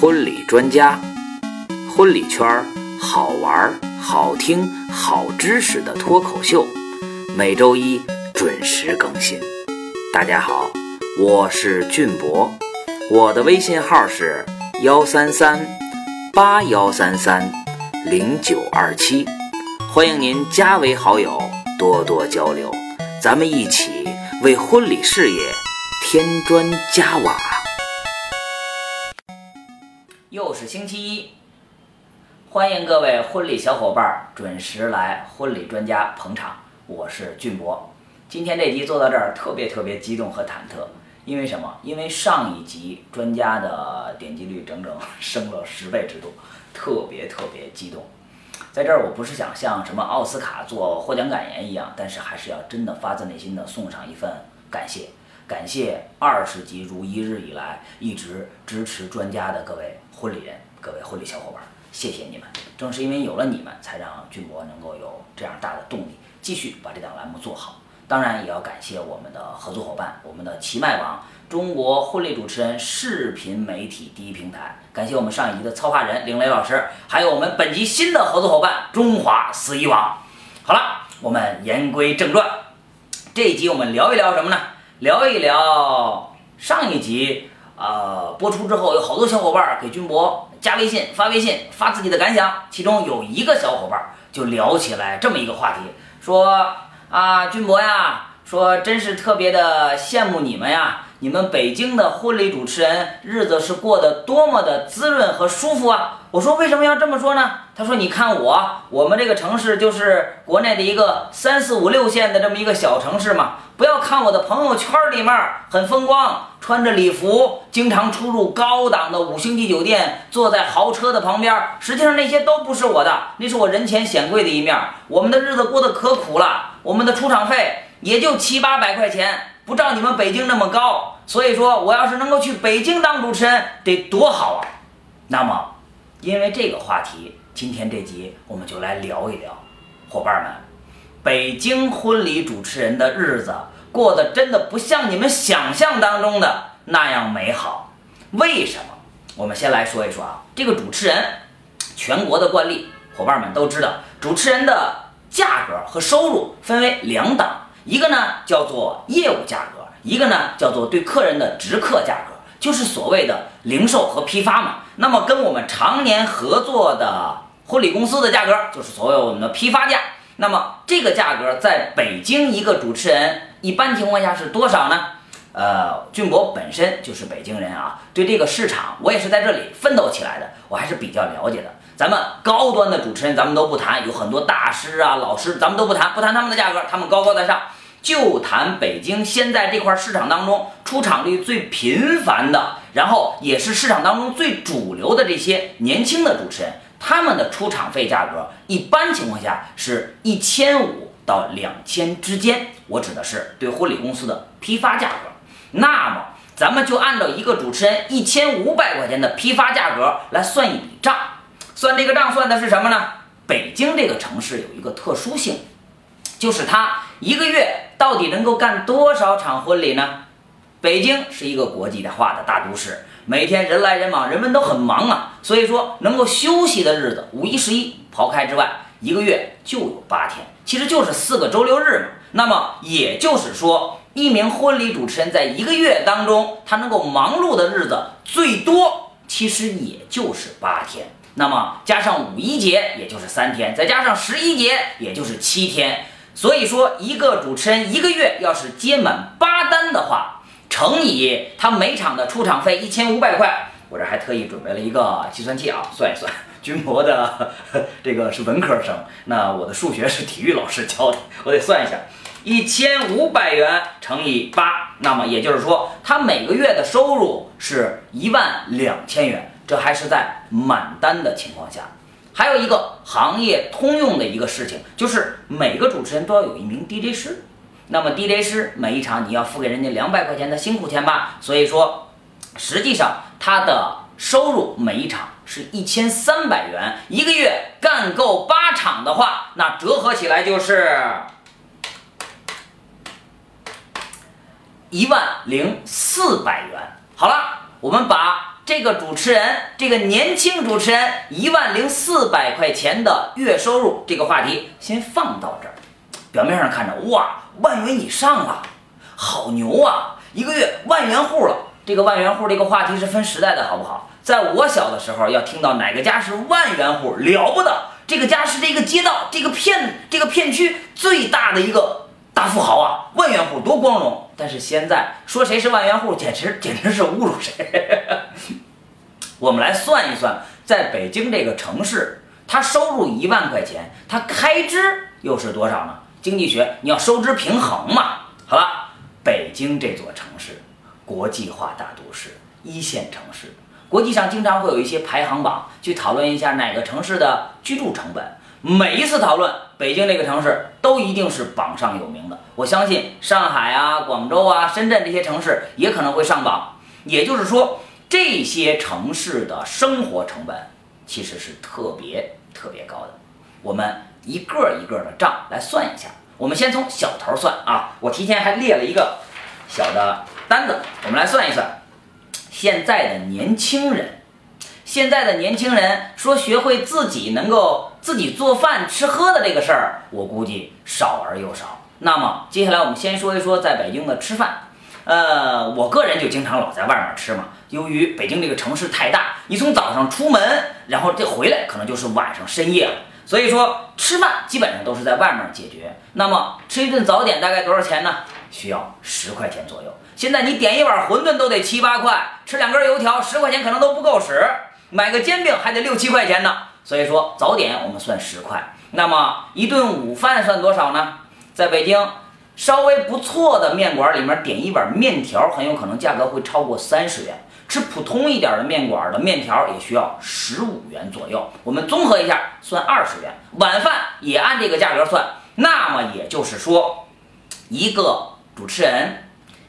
婚礼专家，婚礼圈儿好玩、好听、好知识的脱口秀，每周一准时更新。大家好，我是俊博，我的微信号是幺三三八幺三三零九二七，欢迎您加为好友，多多交流，咱们一起为婚礼事业添砖加瓦。又是星期一，欢迎各位婚礼小伙伴准时来婚礼专家捧场，我是俊博。今天这集做到这儿，特别特别激动和忐忑，因为什么？因为上一集专家的点击率整整升了十倍之多，特别特别激动。在这儿，我不是想像什么奥斯卡做获奖感言一样，但是还是要真的发自内心的送上一份感谢。感谢二十集如一日以来一直支持专家的各位婚礼人、各位婚礼小伙伴，谢谢你们！正是因为有了你们，才让俊博能够有这样大的动力，继续把这档栏目做好。当然，也要感谢我们的合作伙伴，我们的奇麦网，中国婚礼主持人视频媒体第一平台。感谢我们上一集的策划人林雷老师，还有我们本集新的合作伙伴中华司仪网。好了，我们言归正传，这一集我们聊一聊什么呢？聊一聊上一集，呃，播出之后有好多小伙伴给军博加微信、发微信、发自己的感想。其中有一个小伙伴就聊起来这么一个话题，说啊，军博呀，说真是特别的羡慕你们呀，你们北京的婚礼主持人日子是过得多么的滋润和舒服啊！我说为什么要这么说呢？他说你看我，我们这个城市就是国内的一个三四五六线的这么一个小城市嘛。不要看我的朋友圈里面很风光，穿着礼服，经常出入高档的五星级酒店，坐在豪车的旁边。实际上那些都不是我的，那是我人前显贵的一面。我们的日子过得可苦了，我们的出场费也就七八百块钱，不照你们北京那么高。所以说，我要是能够去北京当主持人，得多好啊！那么，因为这个话题，今天这集我们就来聊一聊，伙伴们。北京婚礼主持人的日子过得真的不像你们想象当中的那样美好，为什么？我们先来说一说啊，这个主持人，全国的惯例，伙伴们都知道，主持人的价格和收入分为两档，一个呢叫做业务价格，一个呢叫做对客人的直客价格，就是所谓的零售和批发嘛。那么跟我们常年合作的婚礼公司的价格，就是所谓我们的批发价。那么这个价格在北京一个主持人一般情况下是多少呢？呃，俊博本身就是北京人啊，对这个市场我也是在这里奋斗起来的，我还是比较了解的。咱们高端的主持人咱们都不谈，有很多大师啊、老师，咱们都不谈，不谈他们的价格，他们高高在上，就谈北京现在这块市场当中出场率最频繁的，然后也是市场当中最主流的这些年轻的主持人。他们的出场费价格一般情况下是一千五到两千之间，我指的是对婚礼公司的批发价格。那么咱们就按照一个主持人一千五百块钱的批发价格来算一笔账，算这个账算的是什么呢？北京这个城市有一个特殊性，就是它一个月到底能够干多少场婚礼呢？北京是一个国际化的大都市。每天人来人往，人们都很忙啊，所以说能够休息的日子，五一、十一刨开之外，一个月就有八天，其实就是四个周六日嘛。那么也就是说，一名婚礼主持人在一个月当中，他能够忙碌的日子最多，其实也就是八天。那么加上五一节，也就是三天，再加上十一节，也就是七天。所以说，一个主持人一个月要是接满八单的话，乘以他每场的出场费一千五百块，我这还特意准备了一个计算器啊，算一算。军博的这个是文科生，那我的数学是体育老师教的，我得算一下，一千五百元乘以八，那么也就是说，他每个月的收入是一万两千元，这还是在满单的情况下。还有一个行业通用的一个事情，就是每个主持人都要有一名 DJ 师。那么 DJ 师每一场你要付给人家两百块钱的辛苦钱吧，所以说，实际上他的收入每一场是一千三百元，一个月干够八场的话，那折合起来就是一万零四百元。好了，我们把这个主持人，这个年轻主持人一万零四百块钱的月收入这个话题先放到这儿。表面上看着哇，万元以上了，好牛啊！一个月万元户了。这个万元户这个话题是分时代的，好不好？在我小的时候，要听到哪个家是万元户，了不得！这个家是这个街道、这个片、这个片区最大的一个大富豪啊，万元户多光荣。但是现在说谁是万元户，简直简直是侮辱谁。我们来算一算，在北京这个城市，他收入一万块钱，他开支又是多少呢？经济学你要收支平衡嘛。好了，北京这座城市，国际化大都市，一线城市。国际上经常会有一些排行榜，去讨论一下哪个城市的居住成本。每一次讨论，北京这个城市都一定是榜上有名的。我相信上海啊、广州啊、深圳这些城市也可能会上榜。也就是说，这些城市的生活成本其实是特别特别高的。我们一个一个的账来算一下。我们先从小头算啊，我提前还列了一个小的单子，我们来算一算。现在的年轻人，现在的年轻人说学会自己能够自己做饭吃喝的这个事儿，我估计少而又少。那么接下来我们先说一说在北京的吃饭。呃，我个人就经常老在外面吃嘛。由于北京这个城市太大，你从早上出门，然后这回来可能就是晚上深夜了，所以说吃饭基本上都是在外面解决。那么吃一顿早点大概多少钱呢？需要十块钱左右。现在你点一碗馄饨都得七八块，吃两根油条十块钱可能都不够使，买个煎饼还得六七块钱呢。所以说早点我们算十块，那么一顿午饭算多少呢？在北京稍微不错的面馆里面点一碗面条，很有可能价格会超过三十元。吃普通一点的面馆的面条也需要十五元左右。我们综合一下，算二十元。晚饭也按这个价格算，那么也就是说，一个主持人。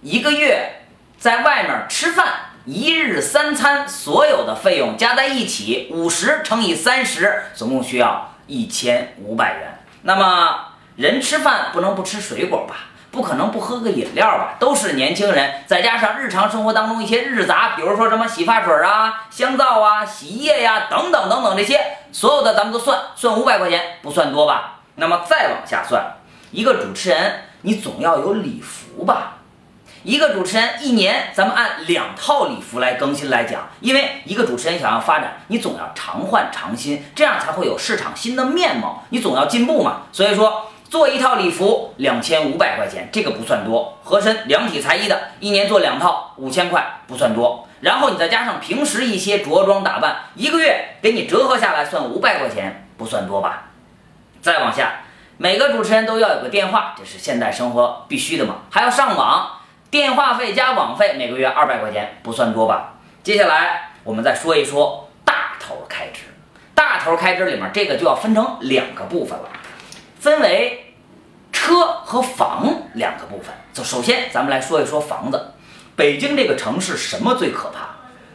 一个月在外面吃饭，一日三餐所有的费用加在一起，五十乘以三十，总共需要一千五百元。那么人吃饭不能不吃水果吧？不可能不喝个饮料吧？都是年轻人，再加上日常生活当中一些日杂，比如说什么洗发水啊、香皂啊、洗衣液呀等等等等这些，所有的咱们都算算五百块钱，不算多吧？那么再往下算，一个主持人你总要有礼服吧？一个主持人一年，咱们按两套礼服来更新来讲，因为一个主持人想要发展，你总要常换常新，这样才会有市场新的面貌，你总要进步嘛。所以说，做一套礼服两千五百块钱，这个不算多。合身量体裁衣的，一年做两套五千块，不算多。然后你再加上平时一些着装打扮，一个月给你折合下来算五百块钱，不算多吧？再往下，每个主持人都要有个电话，这是现代生活必须的嘛，还要上网。电话费加网费每个月二百块钱，不算多吧？接下来我们再说一说大头开支。大头开支里面，这个就要分成两个部分了，分为车和房两个部分。就首先咱们来说一说房子。北京这个城市什么最可怕？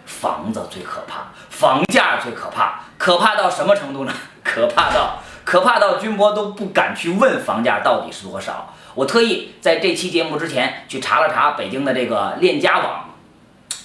房子最可怕，房价最可怕。可怕到什么程度呢？可怕到可怕到军博都不敢去问房价到底是多少。我特意在这期节目之前去查了查北京的这个链家网，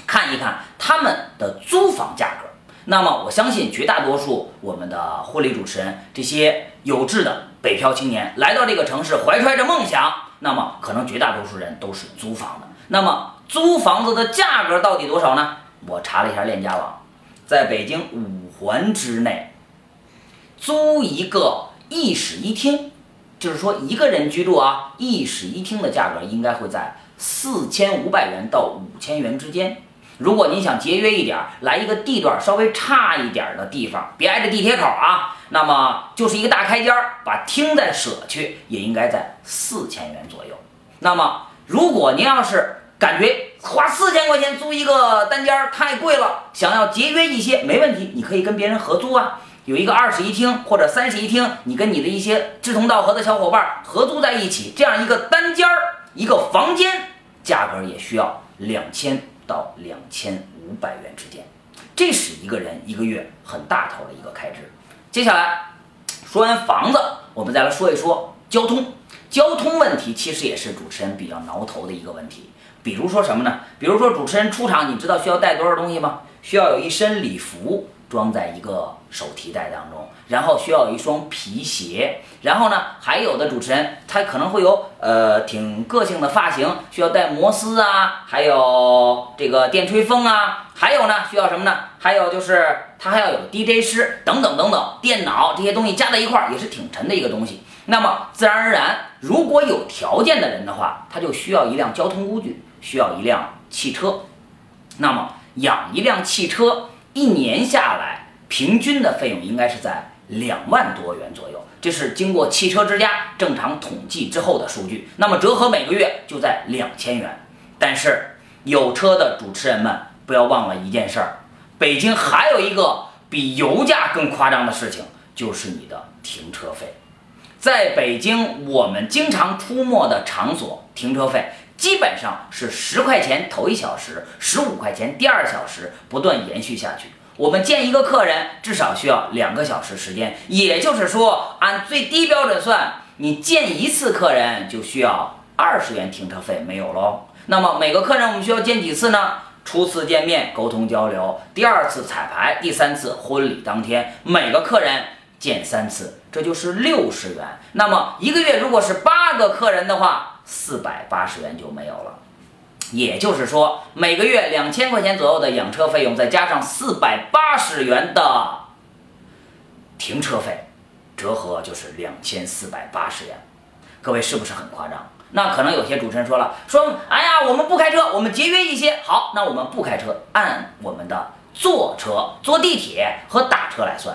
看一看他们的租房价格。那么我相信绝大多数我们的婚礼主持人，这些有志的北漂青年来到这个城市，怀揣着梦想，那么可能绝大多数人都是租房的。那么租房子的价格到底多少呢？我查了一下链家网，在北京五环之内，租一个一室一厅。就是说，一个人居住啊，一室一厅的价格应该会在四千五百元到五千元之间。如果您想节约一点，来一个地段稍微差一点的地方，别挨着地铁口啊，那么就是一个大开间儿，把厅再舍去，也应该在四千元左右。那么，如果您要是感觉花四千块钱租一个单间太贵了，想要节约一些，没问题，你可以跟别人合租啊。有一个二室一厅或者三室一厅，你跟你的一些志同道合的小伙伴合租在一起，这样一个单间儿一个房间，价格也需要两千到两千五百元之间，这是一个人一个月很大头的一个开支。接下来说完房子，我们再来说一说交通。交通问题其实也是主持人比较挠头的一个问题。比如说什么呢？比如说主持人出场，你知道需要带多少东西吗？需要有一身礼服装在一个手提袋当中，然后需要一双皮鞋，然后呢，还有的主持人他可能会有呃挺个性的发型，需要戴摩丝啊，还有这个电吹风啊，还有呢需要什么呢？还有就是他还要有 DJ 师等等等等，电脑这些东西加在一块儿也是挺沉的一个东西。那么自然而然，如果有条件的人的话，他就需要一辆交通工具，需要一辆汽车。那么养一辆汽车，一年下来平均的费用应该是在两万多元左右，这是经过汽车之家正常统计之后的数据。那么折合每个月就在两千元。但是有车的主持人们不要忘了一件事儿，北京还有一个比油价更夸张的事情，就是你的停车费。在北京，我们经常出没的场所停车费基本上是十块钱头一小时，十五块钱第二小时，不断延续下去。我们见一个客人至少需要两个小时时间，也就是说，按最低标准算，你见一次客人就需要二十元停车费没有喽。那么每个客人我们需要见几次呢？初次见面沟通交流，第二次彩排，第三次婚礼当天，每个客人。见三次，这就是六十元。那么一个月如果是八个客人的话，四百八十元就没有了。也就是说，每个月两千块钱左右的养车费用，再加上四百八十元的停车费，折合就是两千四百八十元。各位是不是很夸张？那可能有些主持人说了，说哎呀，我们不开车，我们节约一些。好，那我们不开车，按我们的坐车、坐地铁和打车来算。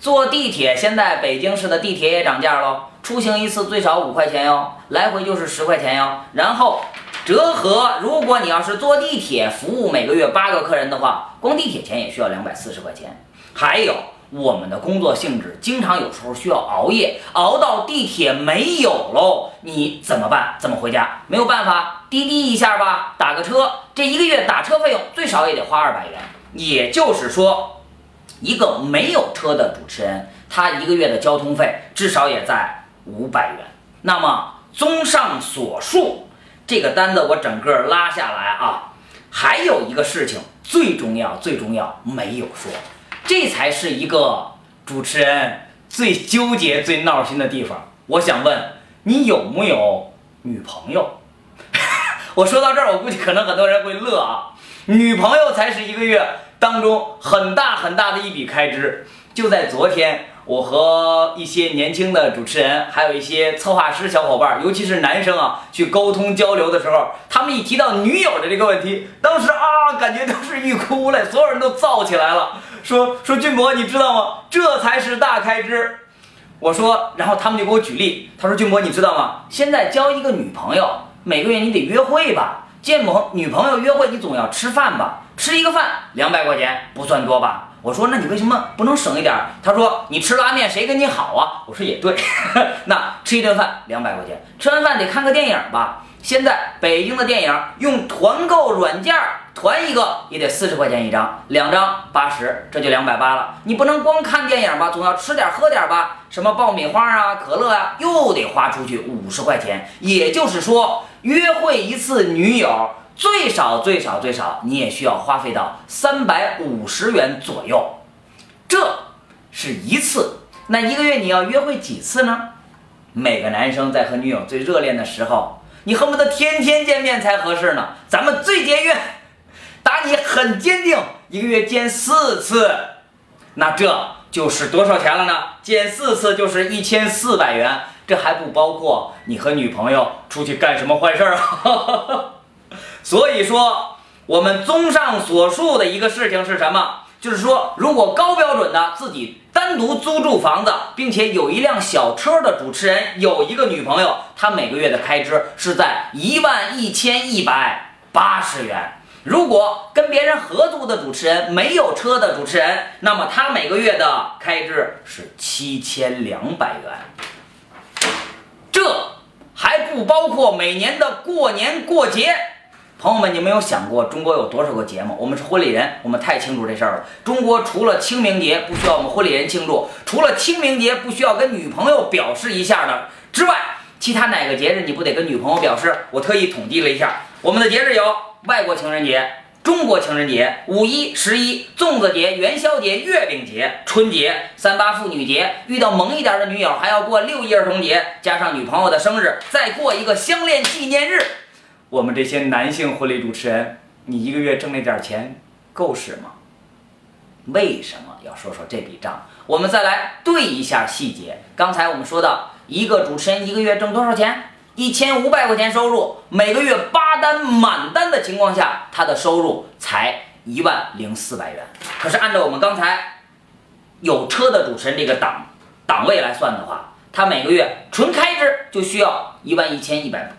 坐地铁，现在北京市的地铁也涨价喽，出行一次最少五块钱哟，来回就是十块钱哟。然后折合，如果你要是坐地铁服务每个月八个客人的话，光地铁钱也需要两百四十块钱。还有我们的工作性质，经常有时候需要熬夜，熬到地铁没有喽，你怎么办？怎么回家？没有办法，滴滴一下吧，打个车，这一个月打车费用最少也得花二百元。也就是说。一个没有车的主持人，他一个月的交通费至少也在五百元。那么，综上所述，这个单子我整个拉下来啊，还有一个事情最重要，最重要没有说，这才是一个主持人最纠结、最闹心的地方。我想问你有没有女朋友？我说到这儿，我估计可能很多人会乐啊，女朋友才是一个月。当中很大很大的一笔开支，就在昨天，我和一些年轻的主持人，还有一些策划师小伙伴，尤其是男生啊，去沟通交流的时候，他们一提到女友的这个问题，当时啊，感觉都是欲哭无泪，所有人都燥起来了，说 说俊博，你知道吗？这才是大开支。我说，然后他们就给我举例，他说俊博，你知道吗？现在交一个女朋友，每个月你得约会吧？见朋女朋友约会，你总要吃饭吧？吃一个饭两百块钱不算多吧？我说那你为什么不能省一点？他说你吃拉面谁跟你好啊？我说也对，那吃一顿饭两百块钱，吃完饭得看个电影吧？现在北京的电影用团购软件团一个也得四十块钱一张，两张八十，这就两百八了。你不能光看电影吧？总要吃点喝点吧？什么爆米花啊、可乐啊，又得花出去五十块钱。也就是说，约会一次女友。最少最少最少，你也需要花费到三百五十元左右，这是一次。那一个月你要约会几次呢？每个男生在和女友最热恋的时候，你恨不得天天见面才合适呢。咱们最节约，打你很坚定，一个月见四次，那这就是多少钱了呢？见四次就是一千四百元，这还不包括你和女朋友出去干什么坏事儿啊？所以说，我们综上所述的一个事情是什么？就是说，如果高标准的自己单独租住房子，并且有一辆小车的主持人有一个女朋友，他每个月的开支是在一万一千一百八十元。如果跟别人合租的主持人没有车的主持人，那么他每个月的开支是七千两百元。这还不包括每年的过年过节。朋友们，你没有想过中国有多少个节目？我们是婚礼人，我们太清楚这事儿了。中国除了清明节不需要我们婚礼人庆祝，除了清明节不需要跟女朋友表示一下的之外，其他哪个节日你不得跟女朋友表示？我特意统计了一下，我们的节日有外国情人节、中国情人节、五一、十一、粽子节、元宵节、月饼节、春节、三八妇女节，遇到萌一点的女友还要过六一儿童节，加上女朋友的生日，再过一个相恋纪念日。我们这些男性婚礼主持人，你一个月挣那点钱够使吗？为什么要说说这笔账？我们再来对一下细节。刚才我们说到，一个主持人一个月挣多少钱？一千五百块钱收入，每个月八单满单的情况下，他的收入才一万零四百元。可是按照我们刚才有车的主持人这个档档位来算的话，他每个月纯开支就需要一万一千一百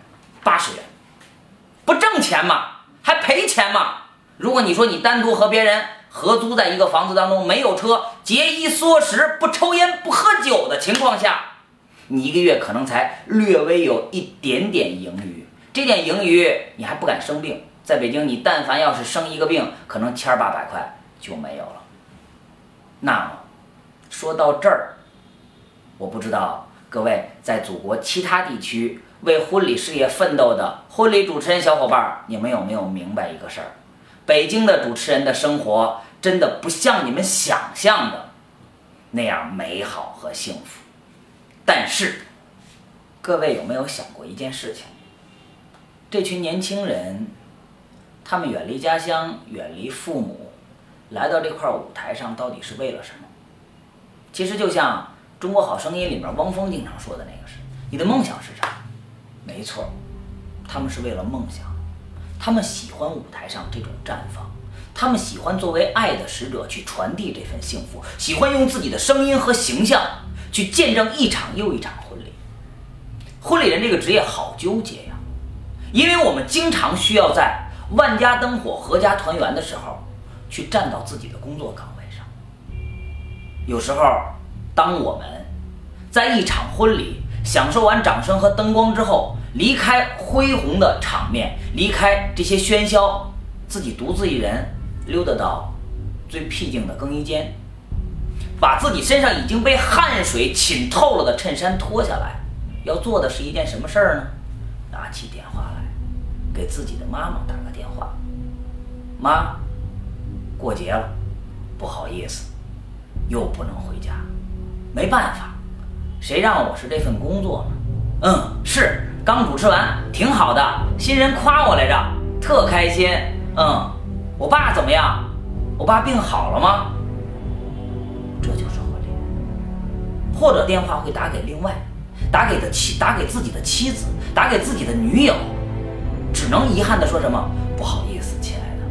八十元，不挣钱吗？还赔钱吗？如果你说你单独和别人合租在一个房子当中，没有车，节衣缩食，不抽烟不喝酒的情况下。你一个月可能才略微有一点点盈余，这点盈余你还不敢生病。在北京，你但凡要是生一个病，可能千八百块就没有了。那么说到这儿，我不知道各位在祖国其他地区为婚礼事业奋斗的婚礼主持人小伙伴，你们有没有明白一个事儿？北京的主持人的生活真的不像你们想象的那样美好和幸福。但是，各位有没有想过一件事情？这群年轻人，他们远离家乡，远离父母，来到这块舞台上，到底是为了什么？其实就像《中国好声音》里面汪峰经常说的那个是：“你的梦想是啥？”没错，他们是为了梦想，他们喜欢舞台上这种绽放，他们喜欢作为爱的使者去传递这份幸福，喜欢用自己的声音和形象。去见证一场又一场婚礼，婚礼人这个职业好纠结呀，因为我们经常需要在万家灯火、阖家团圆的时候，去站到自己的工作岗位上。有时候，当我们在一场婚礼享受完掌声和灯光之后，离开恢宏的场面，离开这些喧嚣，自己独自一人溜达到最僻静的更衣间。把自己身上已经被汗水浸透了的衬衫脱下来，要做的是一件什么事儿呢？拿起电话来，给自己的妈妈打个电话。妈，过节了，不好意思，又不能回家，没办法，谁让我是这份工作呢？嗯，是刚主持完，挺好的，新人夸我来着，特开心。嗯，我爸怎么样？我爸病好了吗？或者电话会打给另外，打给的妻，打给自己的妻子，打给自己的女友，只能遗憾的说什么不好意思，亲爱的，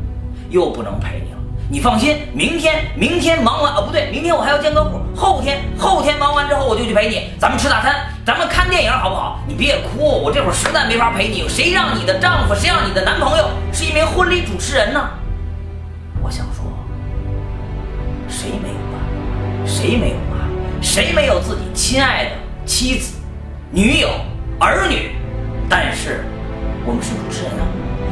又不能陪你了。你放心，明天明天忙完，哦不对，明天我还要见客户，后天后天忙完之后我就去陪你，咱们吃大餐，咱们看电影好不好？你别哭，我这会儿实在没法陪你。谁让你的丈夫，谁让你的男朋友是一名婚礼主持人呢？我想说，谁没有爸，谁没有妈？谁没有自己亲爱的妻子、女友、儿女？但是我们是主持人啊，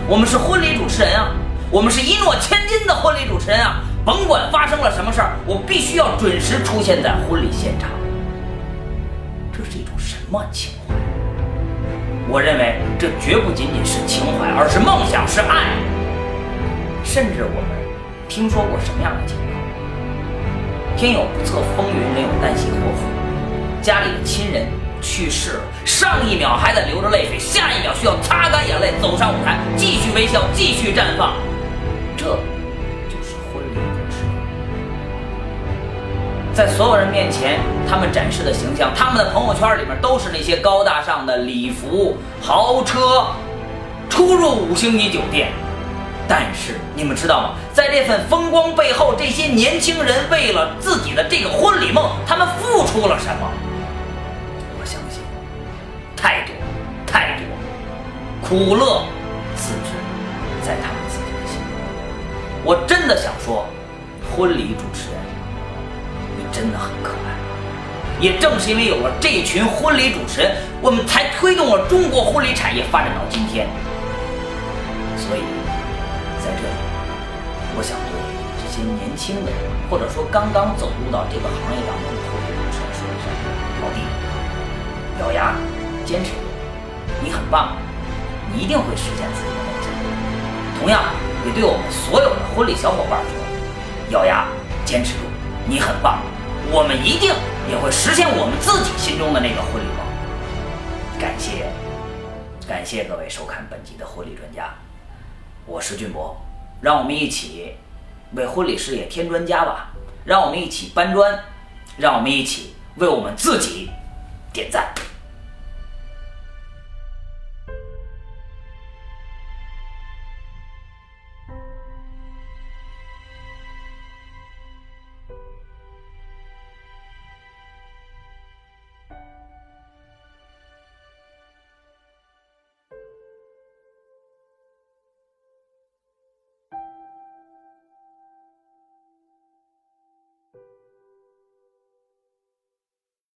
我们是婚礼主持人啊，我们是一诺千金的婚礼主持人啊！甭管发生了什么事儿，我必须要准时出现在婚礼现场。这是一种什么情怀？我认为这绝不仅仅是情怀，而是梦想，是爱。甚至我们听说过什么样的情？天有不测风云，人有旦夕祸福。家里的亲人去世了，上一秒还在流着泪水，下一秒需要擦干眼泪走上舞台，继续微笑，继续绽放。这就是婚礼主持。在所有人面前，他们展示的形象，他们的朋友圈里面都是那些高大上的礼服、豪车，出入五星级酒店。但是你们知道吗？在这份风光背后，这些年轻人为了自己的这个婚礼梦，他们付出了什么？我相信，太多，太多，苦乐自知，在他们自己的心中。我真的想说，婚礼主持人，你真的很可爱。也正是因为有了这群婚礼主持人，我们才推动了中国婚礼产业发展到今天。所以。在这里，我想对这些年轻的，或者说刚刚走入到这个行业当中的婚礼人说一声：老弟，咬牙坚持住，你很棒，你一定会实现自己的梦想。同样，也对我们所有的婚礼小伙伴说：咬牙坚持住，你很棒，我们一定也会实现我们自己心中的那个婚礼梦。感谢，感谢各位收看本集的婚礼专家，我是俊博，让我们一起为婚礼事业添砖加瓦，让我们一起搬砖，让我们一起为我们自己点赞。